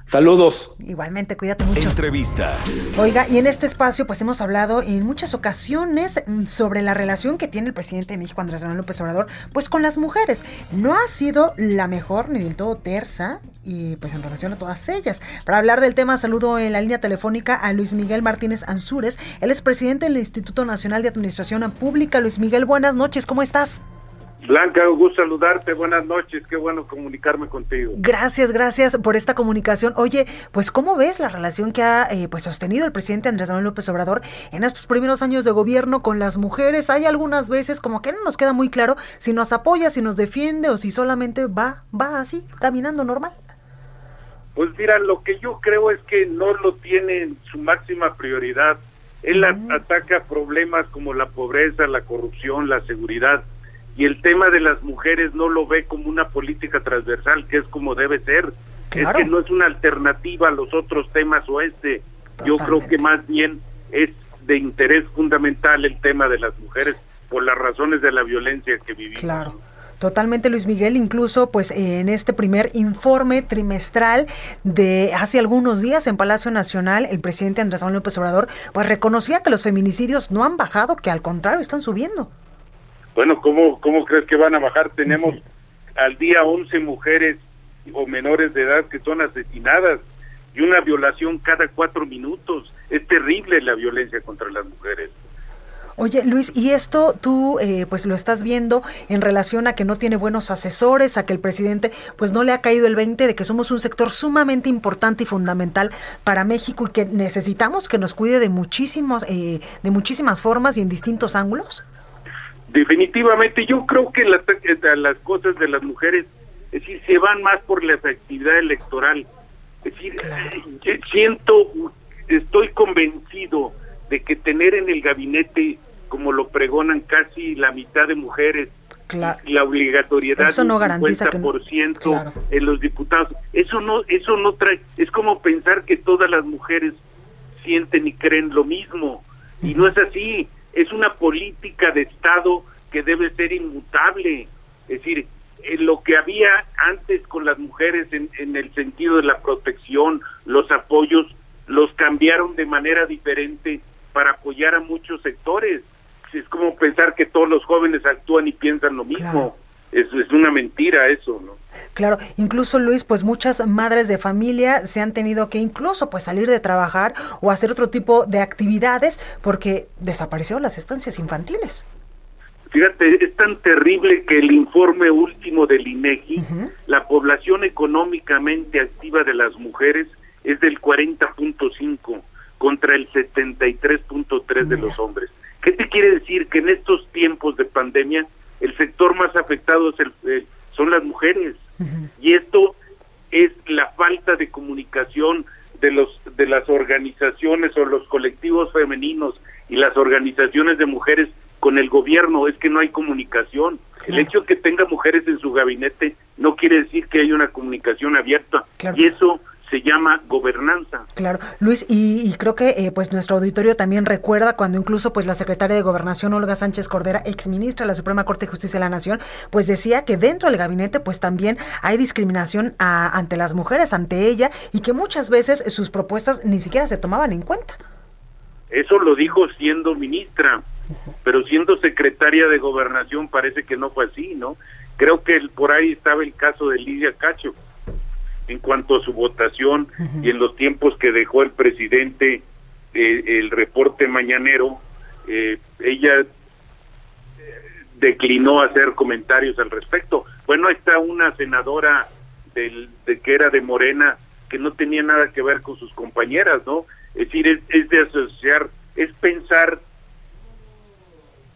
Saludos. Igualmente, cuídate mucho. Entrevista. Oiga, y en este espacio pues hemos hablado en muchas ocasiones mm, sobre la relación que tiene el presidente de México, Andrés Manuel López Obrador, pues con las mujeres. No ha sido la mejor ni del todo tersa y pues en relación a todas ellas. Para hablar del tema, saludo en la línea telefónica a Luis Miguel Martínez Ansúrez. Él es presidente del Instituto Nacional de Administración Pública. Luis Miguel, buenas noches, ¿cómo estás? Blanca, un gusto saludarte, buenas noches, qué bueno comunicarme contigo. Gracias, gracias por esta comunicación. Oye, pues ¿cómo ves la relación que ha eh, pues sostenido el presidente Andrés Manuel López Obrador en estos primeros años de gobierno con las mujeres? Hay algunas veces como que no nos queda muy claro si nos apoya, si nos defiende o si solamente va, va así, caminando normal. Pues mira, lo que yo creo es que no lo tiene en su máxima prioridad. Él ataca problemas como la pobreza, la corrupción, la seguridad y el tema de las mujeres no lo ve como una política transversal, que es como debe ser. Es que no es una alternativa a los otros temas o este. Yo creo que más bien es de interés fundamental el tema de las mujeres por las razones de la violencia que vivimos. Claro. Totalmente, Luis Miguel. Incluso, pues, en este primer informe trimestral de hace algunos días en Palacio Nacional, el presidente Andrés Manuel López Obrador, pues reconocía que los feminicidios no han bajado, que al contrario están subiendo. Bueno, ¿cómo, cómo crees que van a bajar? Tenemos al día 11 mujeres o menores de edad que son asesinadas y una violación cada cuatro minutos. Es terrible la violencia contra las mujeres. Oye, Luis, ¿y esto tú eh, pues lo estás viendo en relación a que no tiene buenos asesores, a que el presidente pues no le ha caído el 20 de que somos un sector sumamente importante y fundamental para México y que necesitamos que nos cuide de muchísimos eh, de muchísimas formas y en distintos ángulos? Definitivamente, yo creo que las, las cosas de las mujeres, es decir, se van más por la efectividad electoral. Es decir, eh, siento, estoy convencido de que tener en el gabinete, como lo pregonan casi la mitad de mujeres, la obligatoriedad eso no garantiza que en los diputados, eso no, eso no trae, es como pensar que todas las mujeres sienten y creen lo mismo, y no es así es una política de Estado que debe ser inmutable. Es decir, lo que había antes con las mujeres en, el sentido de la protección, los apoyos, los cambiaron de manera diferente para apoyar a muchos sectores. Es como pensar que todos los jóvenes actúan y piensan lo mismo. Es, es una mentira eso, ¿no? Claro, incluso Luis, pues muchas madres de familia se han tenido que incluso pues salir de trabajar o hacer otro tipo de actividades porque desaparecieron las estancias infantiles. Fíjate, es tan terrible que el informe último del INEGI, la población económicamente activa de las mujeres es del 40.5 contra el 73.3 de los hombres. ¿Qué te quiere decir? Que en estos tiempos de pandemia el sector más afectado es el, son las mujeres. Y esto es la falta de comunicación de los de las organizaciones o los colectivos femeninos y las organizaciones de mujeres con el gobierno es que no hay comunicación. El hecho de que tenga mujeres en su gabinete no quiere decir que haya una comunicación abierta y eso se llama gobernanza. Claro, Luis, y, creo que eh, pues nuestro auditorio también recuerda cuando incluso pues la secretaria de Gobernación Olga Sánchez Cordera, exministra de la Suprema Corte de Justicia de la Nación, pues decía que dentro del gabinete pues también hay discriminación ante las mujeres, ante ella, y que muchas veces sus propuestas ni siquiera se tomaban en cuenta. Eso lo dijo siendo ministra, pero siendo secretaria de Gobernación parece que no fue así, ¿no? Creo que por ahí estaba el caso de Lidia Cacho en cuanto a su votación y en los tiempos que dejó el presidente eh, el reporte mañanero, eh, ella eh, declinó hacer comentarios al respecto. Bueno, está una senadora del, de que era de Morena que no tenía nada que ver con sus compañeras, ¿no? Es decir, es de asociar, es pensar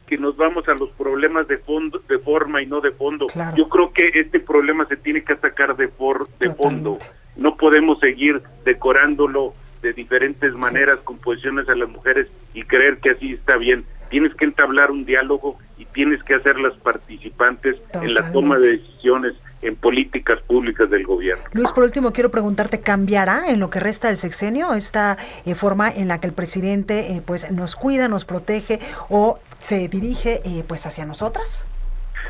que nos vamos a los problemas de fondo, de forma y no de fondo. Yo creo que este problema se tiene que atacar de por, de fondo. No podemos seguir decorándolo de diferentes maneras con posiciones a las mujeres y creer que así está bien. Tienes que entablar un diálogo y tienes que hacerlas participantes en la toma de decisiones en políticas públicas del gobierno. Luis, por último, quiero preguntarte, ¿cambiará en lo que resta del sexenio esta eh, forma en la que el presidente eh, pues nos cuida, nos protege o se dirige eh, pues hacia nosotras?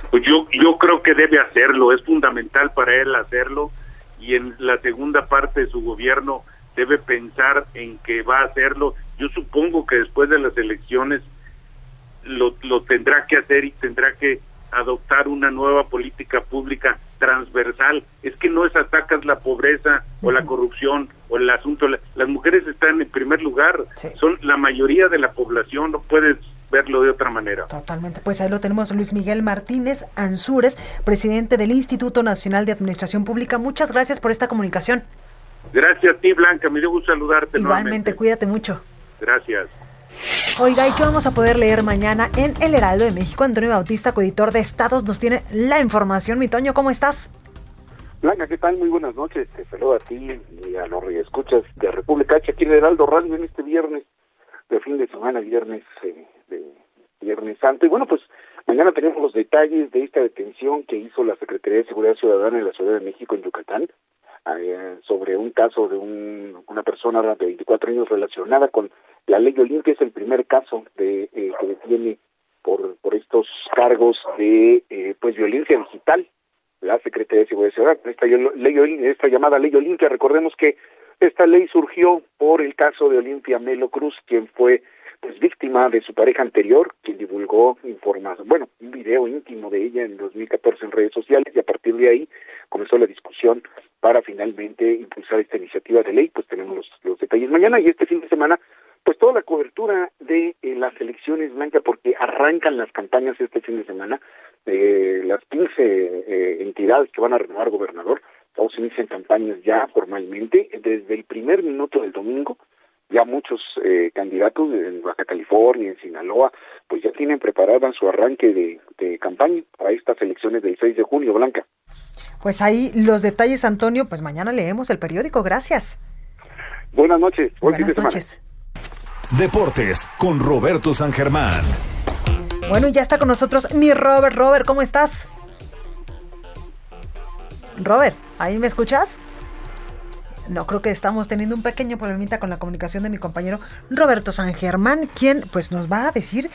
Pues yo, yo creo que debe hacerlo, es fundamental para él hacerlo y en la segunda parte de su gobierno debe pensar en que va a hacerlo. Yo supongo que después de las elecciones lo, lo tendrá que hacer y tendrá que adoptar una nueva política pública transversal. Es que no es atacas la pobreza o la corrupción o el asunto. Las mujeres están en primer lugar, son la mayoría de la población, no puedes verlo de otra manera. Totalmente, pues ahí lo tenemos Luis Miguel Martínez Ansúrez, presidente del Instituto Nacional de Administración Pública. Muchas gracias por esta comunicación. Gracias a ti, Blanca, me dio gusto saludarte. Igualmente, cuídate mucho. Gracias. Oiga, ¿y qué vamos a poder leer mañana en El Heraldo de México? Antonio Bautista, coeditor de Estados, nos tiene la información. Mi Toño, ¿cómo estás? Blanca, ¿qué tal? Muy buenas noches. Te saludo a ti y a los escuchas de República H aquí en El Heraldo Radio en este viernes, de fin de semana, viernes, eh, Viernes Santo. Y bueno, pues mañana tenemos los detalles de esta detención que hizo la Secretaría de Seguridad Ciudadana en la Ciudad de México, en Yucatán, eh, sobre un caso de un, una persona de 24 años relacionada con la ley Olimpia. Es el primer caso de eh, que detiene por, por estos cargos de eh, pues violencia digital la Secretaría de Seguridad Ciudadana. Esta, ley, esta llamada ley Olimpia, recordemos que esta ley surgió por el caso de Olimpia Melo Cruz, quien fue pues víctima de su pareja anterior, quien divulgó información, bueno, un video íntimo de ella en 2014 en redes sociales y a partir de ahí comenzó la discusión para finalmente impulsar esta iniciativa de ley, pues tenemos los, detalles mañana y este fin de semana pues toda la cobertura de eh, las elecciones blancas porque arrancan las campañas este fin de semana eh, las 15 eh, entidades que van a renovar gobernador todos inician campañas ya formalmente desde el primer minuto del domingo ya muchos eh, candidatos en Baja California, en Sinaloa, pues ya tienen preparada su arranque de, campaña para estas elecciones del 6 de junio, Blanca. Pues ahí los detalles, Antonio, pues mañana leemos el periódico, gracias. Buenas noches. Buenas noches. Deportes con Roberto San Germán. Bueno, ya está con nosotros mi Robert. Robert, ¿cómo estás? Robert, ¿ahí me escuchas? No, creo que estamos teniendo un pequeño problemita con la comunicación de mi compañero Roberto San Germán, quien pues nos va a decir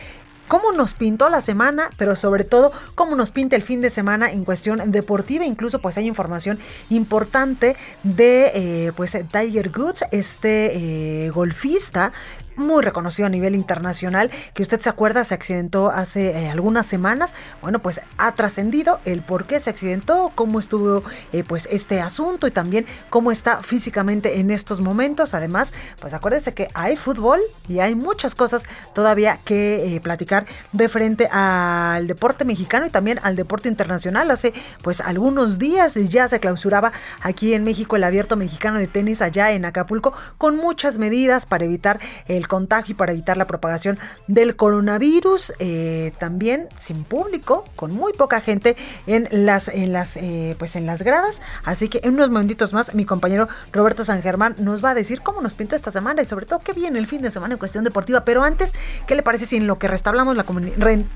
cómo nos pintó la semana, pero sobre todo cómo nos pinta el fin de semana en cuestión deportiva. Incluso pues hay información importante de eh, pues Tiger Woods, este eh, golfista muy reconocido a nivel internacional, que usted se acuerda se accidentó hace eh, algunas semanas. Bueno, pues ha trascendido el por qué se accidentó, cómo estuvo eh, pues este asunto y también cómo está físicamente en estos momentos. Además, pues acuérdese que hay fútbol y hay muchas cosas todavía que eh, platicar referente al deporte mexicano y también al deporte internacional. Hace pues algunos días ya se clausuraba aquí en México el abierto mexicano de tenis allá en Acapulco con muchas medidas para evitar el contagio y para evitar la propagación del coronavirus. Eh, también sin público, con muy poca gente en las, en las, eh, pues en las gradas. Así que en unos momentitos más, mi compañero Roberto San Germán nos va a decir cómo nos pintó esta semana y sobre todo qué viene el fin de semana en cuestión deportiva. Pero antes, ¿qué le parece si en lo que restablamos la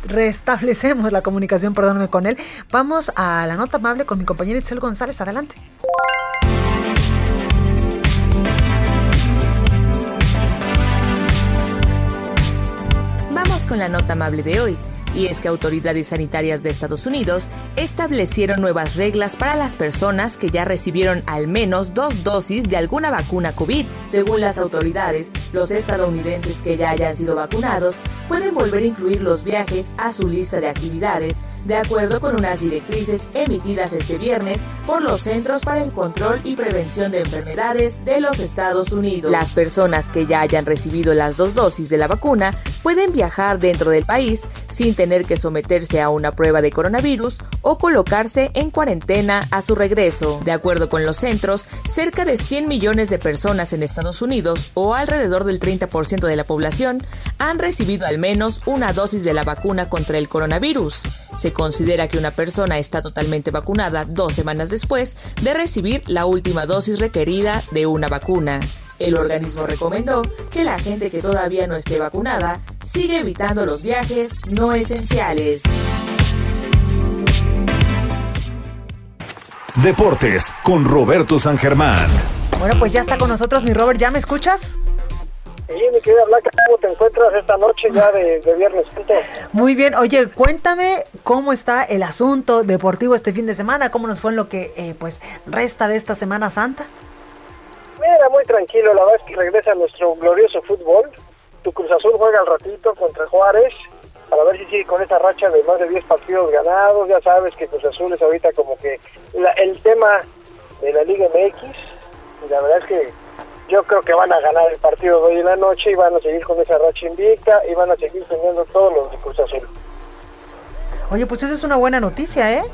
restablecemos la comunicación, perdóname, con él? Vamos a la nota amable con mi compañero Itzel González. Adelante. Con la nota amable de hoy y es que autoridades sanitarias de Estados Unidos establecieron nuevas reglas para las personas que ya recibieron al menos dos dosis de alguna vacuna COVID. Según las autoridades, los estadounidenses que ya hayan sido vacunados pueden volver a incluir los viajes a su lista de actividades, de acuerdo con unas directrices emitidas este viernes por los Centros para el Control y Prevención de Enfermedades de los Estados Unidos. Las personas que ya hayan recibido las dos dosis de la vacuna pueden viajar dentro del país sin tener que someterse a una prueba de coronavirus o colocarse en cuarentena a su regreso. De acuerdo con los centros, cerca de 100 millones de personas en Estados Unidos, o alrededor del 30% de la población, han recibido al menos una dosis de la vacuna contra el coronavirus. Se considera que una persona está totalmente vacunada dos semanas después de recibir la última dosis requerida de una vacuna. El organismo recomendó que la gente que todavía no esté vacunada siga evitando los viajes no esenciales. Deportes con Roberto San Germán. Bueno, pues ya está con nosotros mi Robert, ¿ya me escuchas? Sí, mi querida Blanca, ¿cómo te encuentras esta noche ya de, viernes? Muy bien, oye, cuéntame cómo está el asunto deportivo este fin de semana, cómo nos fue en lo que eh, pues resta de esta Semana Santa. Muy tranquilo, la verdad es que regresa nuestro glorioso fútbol. Tu Cruz Azul juega al ratito contra Juárez para ver si sigue con esta racha de más de 10 partidos ganados. Ya sabes que Cruz Azul es ahorita como que el tema de la Liga MX. Y la verdad es que yo creo que van a ganar el partido de hoy en la noche y van a seguir con esa racha invicta y van a seguir teniendo todos los de Cruz Azul. Oye, pues esa es una buena noticia, ¿eh?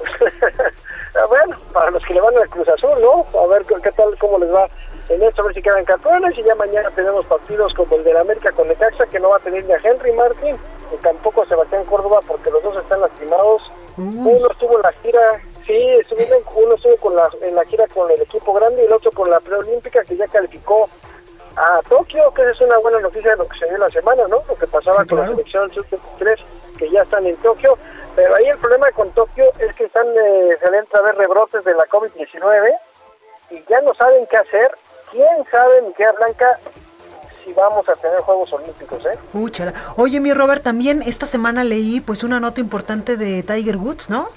Bueno, para los que le van al Cruz Azul, ¿no? A ver qué tal, cómo les va en esto, a ver si quedan campeones. Y ya mañana tenemos partidos como el de la América con Necaxa, que no va a tener ni a Henry Martin, ni tampoco a Sebastián Córdoba, porque los dos están lastimados. Uno estuvo en la gira, sí, estuvo, uno estuvo con la, en la gira con el equipo grande y el otro con la preolímpica, que ya calificó a Tokio, que es una buena noticia de lo que se dio la semana, ¿no? Lo que pasaba con la selección sub-23, que ya están en Tokio. Pero ahí el problema con Tokio es que están, eh, se ven a ver rebrotes de la COVID-19 y ya no saben qué hacer. ¿Quién sabe, Miquel Blanca, si vamos a tener Juegos Olímpicos, eh? Oye, mi Robert, también esta semana leí pues una nota importante de Tiger Woods, ¿no?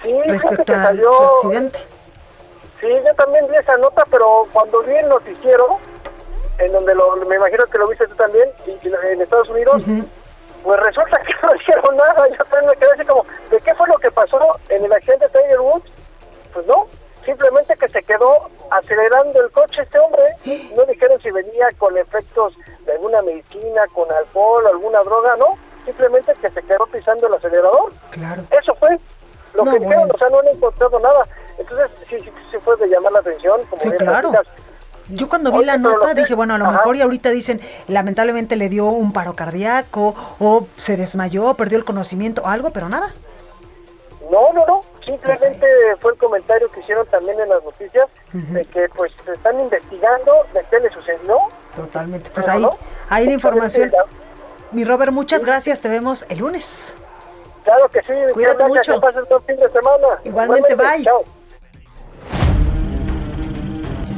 Sí, respecto a su accidente. Sí, yo también vi esa nota, pero cuando vi el noticiero, en donde lo, me imagino que lo viste tú también, en Estados Unidos, pues resulta que no hicieron nada. Yo también me quedé así como, ¿de qué fue lo que pasó en el accidente de Tiger Woods? Pues no, simplemente que se quedó acelerando el coche este hombre. No dijeron si venía con efectos de alguna medicina, con alcohol, alguna droga, no. Simplemente que se quedó pisando el acelerador. Claro. Eso fue lo que dijeron, o sea, no han encontrado nada. Entonces, sí, sí, sí fue de llamar la atención. Como sí, claro. Yo cuando vi la nota dije, bueno, a lo mejor y ahorita dicen, lamentablemente le dio un paro cardíaco o se desmayó, perdió el conocimiento, algo, pero nada. No, no, no, simplemente fue el comentario que hicieron también en las noticias de que pues se están investigando de qué le sucedió. Totalmente, pues ahí hay la información. Mi Robert, muchas gracias, te vemos el lunes. Claro que sí, cuídate mucho. Que pases fin de semana. Igualmente, bye. Chao.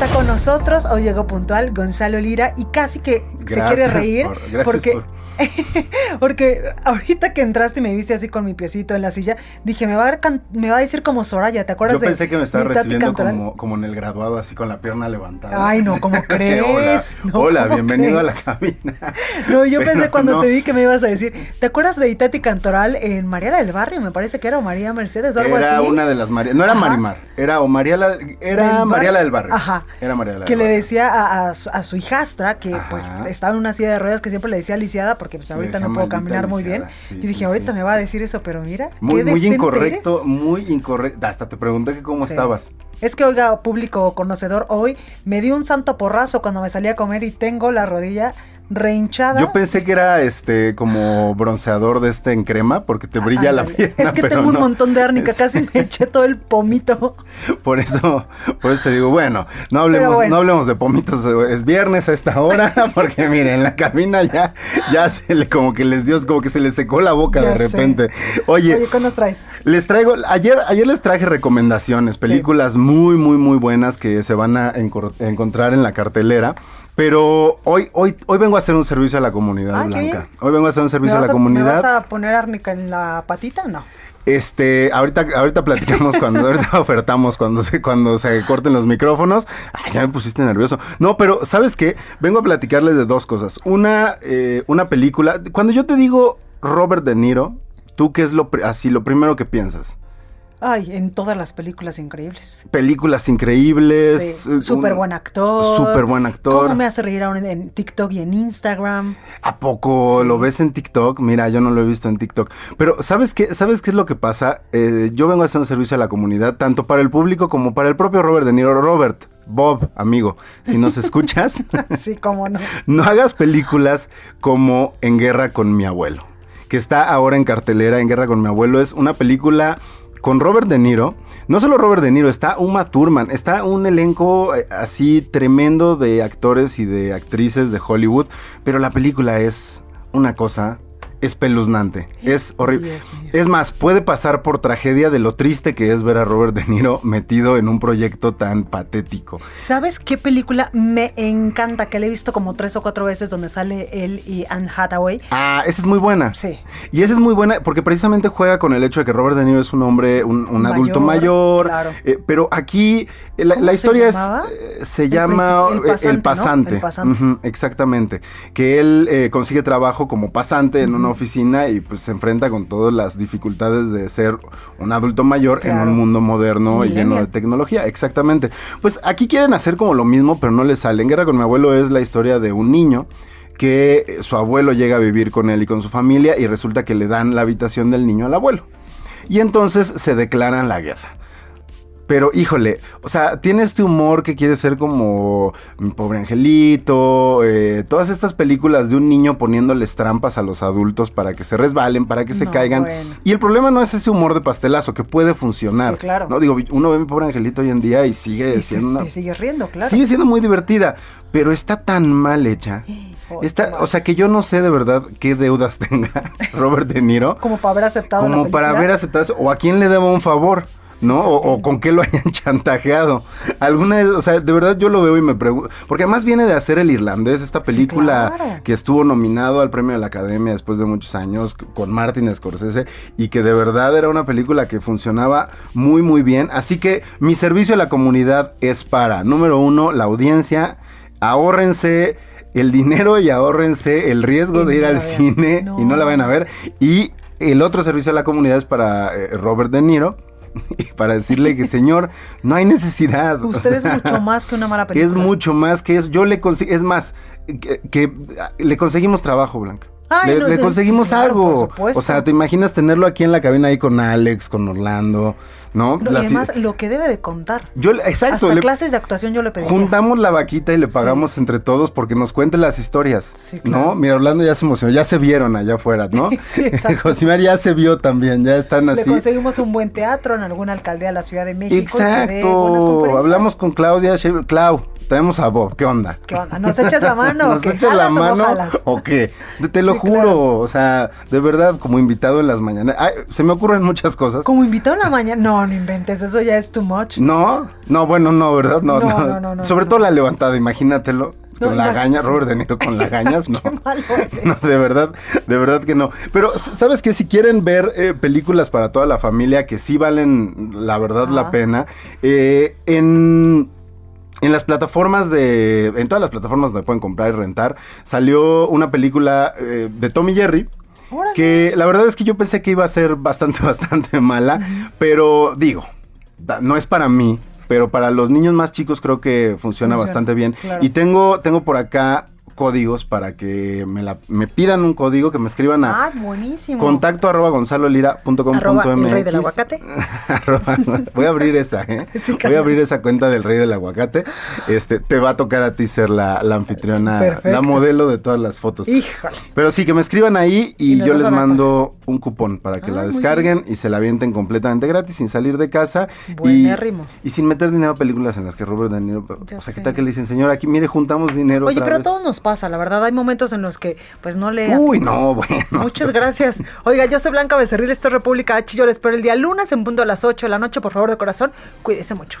Está con nosotros, hoy llegó puntual Gonzalo Lira y casi que se quiere reír por- gracias porque por- porque ahorita que entraste y me viste así con mi piecito en la silla, dije, me va a, can- me va a decir como Soraya, ¿te acuerdas Yo de pensé que me estaba recibiendo como, como en el graduado, así con la pierna levantada. Ay, no, ¿cómo crees? Hola, No, hola ¿cómo bienvenido crees? a la cabina. No, yo Pero pensé cuando no. te vi que me ibas a decir, ¿te acuerdas de Itati Cantoral en María del Barrio? Me parece que era o María Mercedes o algo Era así. una de las María, no era Ajá. Marimar, era o María la, era María la del barrio. Ajá. Era María la que le decía a, a su, a su hijastra que pues estaba en una silla de ruedas que siempre le decía lisiada porque pues ahorita no puedo caminar muy bien. Sí, y dije, sí, ahorita sí. me va a decir eso, pero mira, Muy, qué muy incorrecto, eres. muy incorrecto. Hasta te pregunté que cómo estabas. Es que, oiga, público conocedor, hoy me di un santo porrazo cuando me salí a comer y tengo la rodilla rehinchada. Yo pensé que era este como bronceador de este en crema porque te brilla la pierna, Es que pero tengo un no. montón de árnica, casi me eché todo el pomito. Por eso, por eso te digo, bueno, no hablemos, bueno. no hablemos de pomitos, es viernes a esta hora, porque miren, en la cabina ya, ya se le como que les dio, como que se les secó la boca Ya de sé. repente. Oye, Oye, ¿qué nos traes? les traigo, ayer, ayer les traje recomendaciones, películas muy, muy, muy buenas que se van a encontrar en la cartelera. Pero hoy, hoy, hoy vengo a hacer un servicio a la comunidad Ah, blanca. Hoy vengo a hacer un servicio a ¿Me la vas ¿Me comunidad. vas a poner árnica en la patita? No. Este, ahorita, ahorita platicamos cuando, ahorita ofertamos cuando se, cuando se corten los micrófonos. Ay, ya me pusiste nervioso. No, pero ¿sabes qué? Vengo a platicarles de dos cosas. Una, eh, una película. Cuando yo te digo Robert De Niro, ¿tú qué es lo así lo primero que piensas? Ay, en todas las películas increíbles. Películas increíbles. Sí, eh, súper buen actor. Súper buen actor. ¿Cómo me hace reír en TikTok y en Instagram? ¿A poco lo ves en TikTok? Mira, yo no lo he visto en TikTok. Pero ¿sabes qué? ¿Sabes qué es lo que pasa? Eh, yo vengo a hacer un servicio a la comunidad, tanto para el público como para el propio Robert De Niro. Robert, Bob, amigo, si nos escuchas, sí, cómo no. no hagas películas como En Guerra con mi abuelo, que está ahora en cartelera. En Guerra con mi abuelo es una película con Robert De Niro. No solo Robert De Niro, está Uma Thurman, está un elenco eh, así tremendo de actores y de actrices de Hollywood, pero la película es una cosa espeluznante, es horrible. Es más, puede pasar por tragedia de lo triste que es ver a Robert De Niro metido en un proyecto tan patético. ¿Sabes qué película me encanta? Que la he visto como tres o cuatro veces donde sale él y Anne Hathaway. Ah, esa es muy buena. Sí. Y esa es muy buena porque precisamente juega con el hecho de que Robert De Niro es un hombre, un, un Mayor, adulto mayor. claro. eh, pero aquí eh, la, ¿Cómo la se historia es eh, se El llama eh, el pasante, ¿no? pasante. El pasante. Exactamente. Que él eh, consigue trabajo como pasante en una oficina y pues se enfrenta con todas las dificultades de ser un adulto mayor en un mundo moderno y lleno de tecnología. Exactamente. Pues aquí quieren hacer como lo mismo, pero no les sale. En Guerra con mi abuelo es la historia de un niño que eh, su abuelo llega a vivir con él y con su familia y resulta que le dan la habitación del niño al abuelo. Y entonces se declaran la guerra. Pero híjole, o sea, tiene este humor que quiere ser como Mi pobre angelito, eh, todas estas películas de un niño poniéndoles trampas a los adultos para que se resbalen, para que se No, caigan. bueno. Y el problema no es ese humor de pastelazo que puede funcionar. Sí, claro. No digo, uno ve Mi pobre angelito hoy en día y sigue Y siendo una te sigues riendo, claro. Sigue siendo muy divertida, pero está tan mal hecha. Está, o sea que yo no sé de verdad qué deudas tenga Robert De Niro Como para haber aceptado como para haber aceptado eso, o a quién le deba un favor, ¿no? O, o con qué lo hayan chantajeado. Alguna vez, o sea, de verdad yo lo veo y me pregunto, porque además viene de hacer El Irlandés, esta película claro. que estuvo nominado al premio de la Academia después de muchos años con Martin Scorsese y que de verdad era una película que funcionaba muy muy bien. Así que mi servicio a la comunidad es para, número uno, la audiencia, ahórrense el dinero y ahórrense el riesgo Y de ir al cine y no la vayan a ver. Y el otro servicio a la comunidad es para eh, Robert De Niro. Para decirle que, señor, no hay necesidad. o Usted es mucho más que una mala película. Es mucho más que eso. Yo le conseguí, es más, que, que, le conseguimos trabajo, Blanca. Ay, le, no, le sí, conseguimos sí, claro, algo. O sea, te imaginas tenerlo aquí en la cabina ahí con Alex, con Orlando, ¿no? No, y Las- además, lo que debe de contar. yo, le- exacto, Hasta le- clases de actuación yo le pedí. juntamos la vaquita y le pagamos entre todos porque nos cuente las historias, Sí, claro. ¿no? Mira, Orlando ya se emocionó, ya se vieron allá afuera, ¿no? Sí. Josimar ya se vio también, ya están Le así. conseguimos un buen teatro en alguna alcaldía de la Ciudad de México. Exacto. Hablamos con Claudia. Clau, Traemos a Bob, ¿qué onda? ¿Qué onda? ¿Nos echas la mano? ¿Nos echas la mano o qué? Te lo juro, o sea, de verdad, como invitado en las mañanas. se me ocurren muchas cosas. Como invitado en la mañana, no, no inventes, eso ya es too much. No, no, bueno, no, ¿verdad? No, no. no, no Sobre todo la levantada, imagínatelo. Con la gaña, Robert De Niro con las gañas, no. no, de verdad, de verdad que no. Pero, ¿sabes qué? Si quieren ver eh, películas para toda la familia que sí valen, la verdad, la pena, eh, en en las plataformas de. En todas las plataformas donde pueden comprar y rentar, salió una película eh, de Tommy Jerry. Que la verdad es que yo pensé que iba a ser bastante, bastante mala. Pero digo, no es para mí. Pero para los niños más chicos creo que funciona, bastante bien. Y tengo, tengo por acá códigos para que me, la, me pidan un código, que me escriban a ah, buenísimo. contacto arroba gonzalolira.com.mx. rey del aguacate. voy a abrir esa, ¿eh? voy a abrir esa cuenta del rey del aguacate. Este, te va a tocar a ti ser la, anfitriona, la modelo de todas las fotos. Híjole. Pero sí, que me escriban ahí y, yo les mando un cupón para que la ah, descarguen y se la avienten completamente gratis, sin salir de casa. Y, y, sin meter dinero a películas en las que Robert De Niro, o sea, ¿qué tal que le dicen, señor, aquí mire, juntamos dinero Oye, pero todos nos pasa, la verdad. Hay momentos en los que pues no le... Uy, no, bueno. Muchas gracias. Oiga, yo soy Blanca Becerril, esto es República H. Yo les espero el día lunes en punto a las 8 de la noche. Por favor, de corazón, cuídese mucho.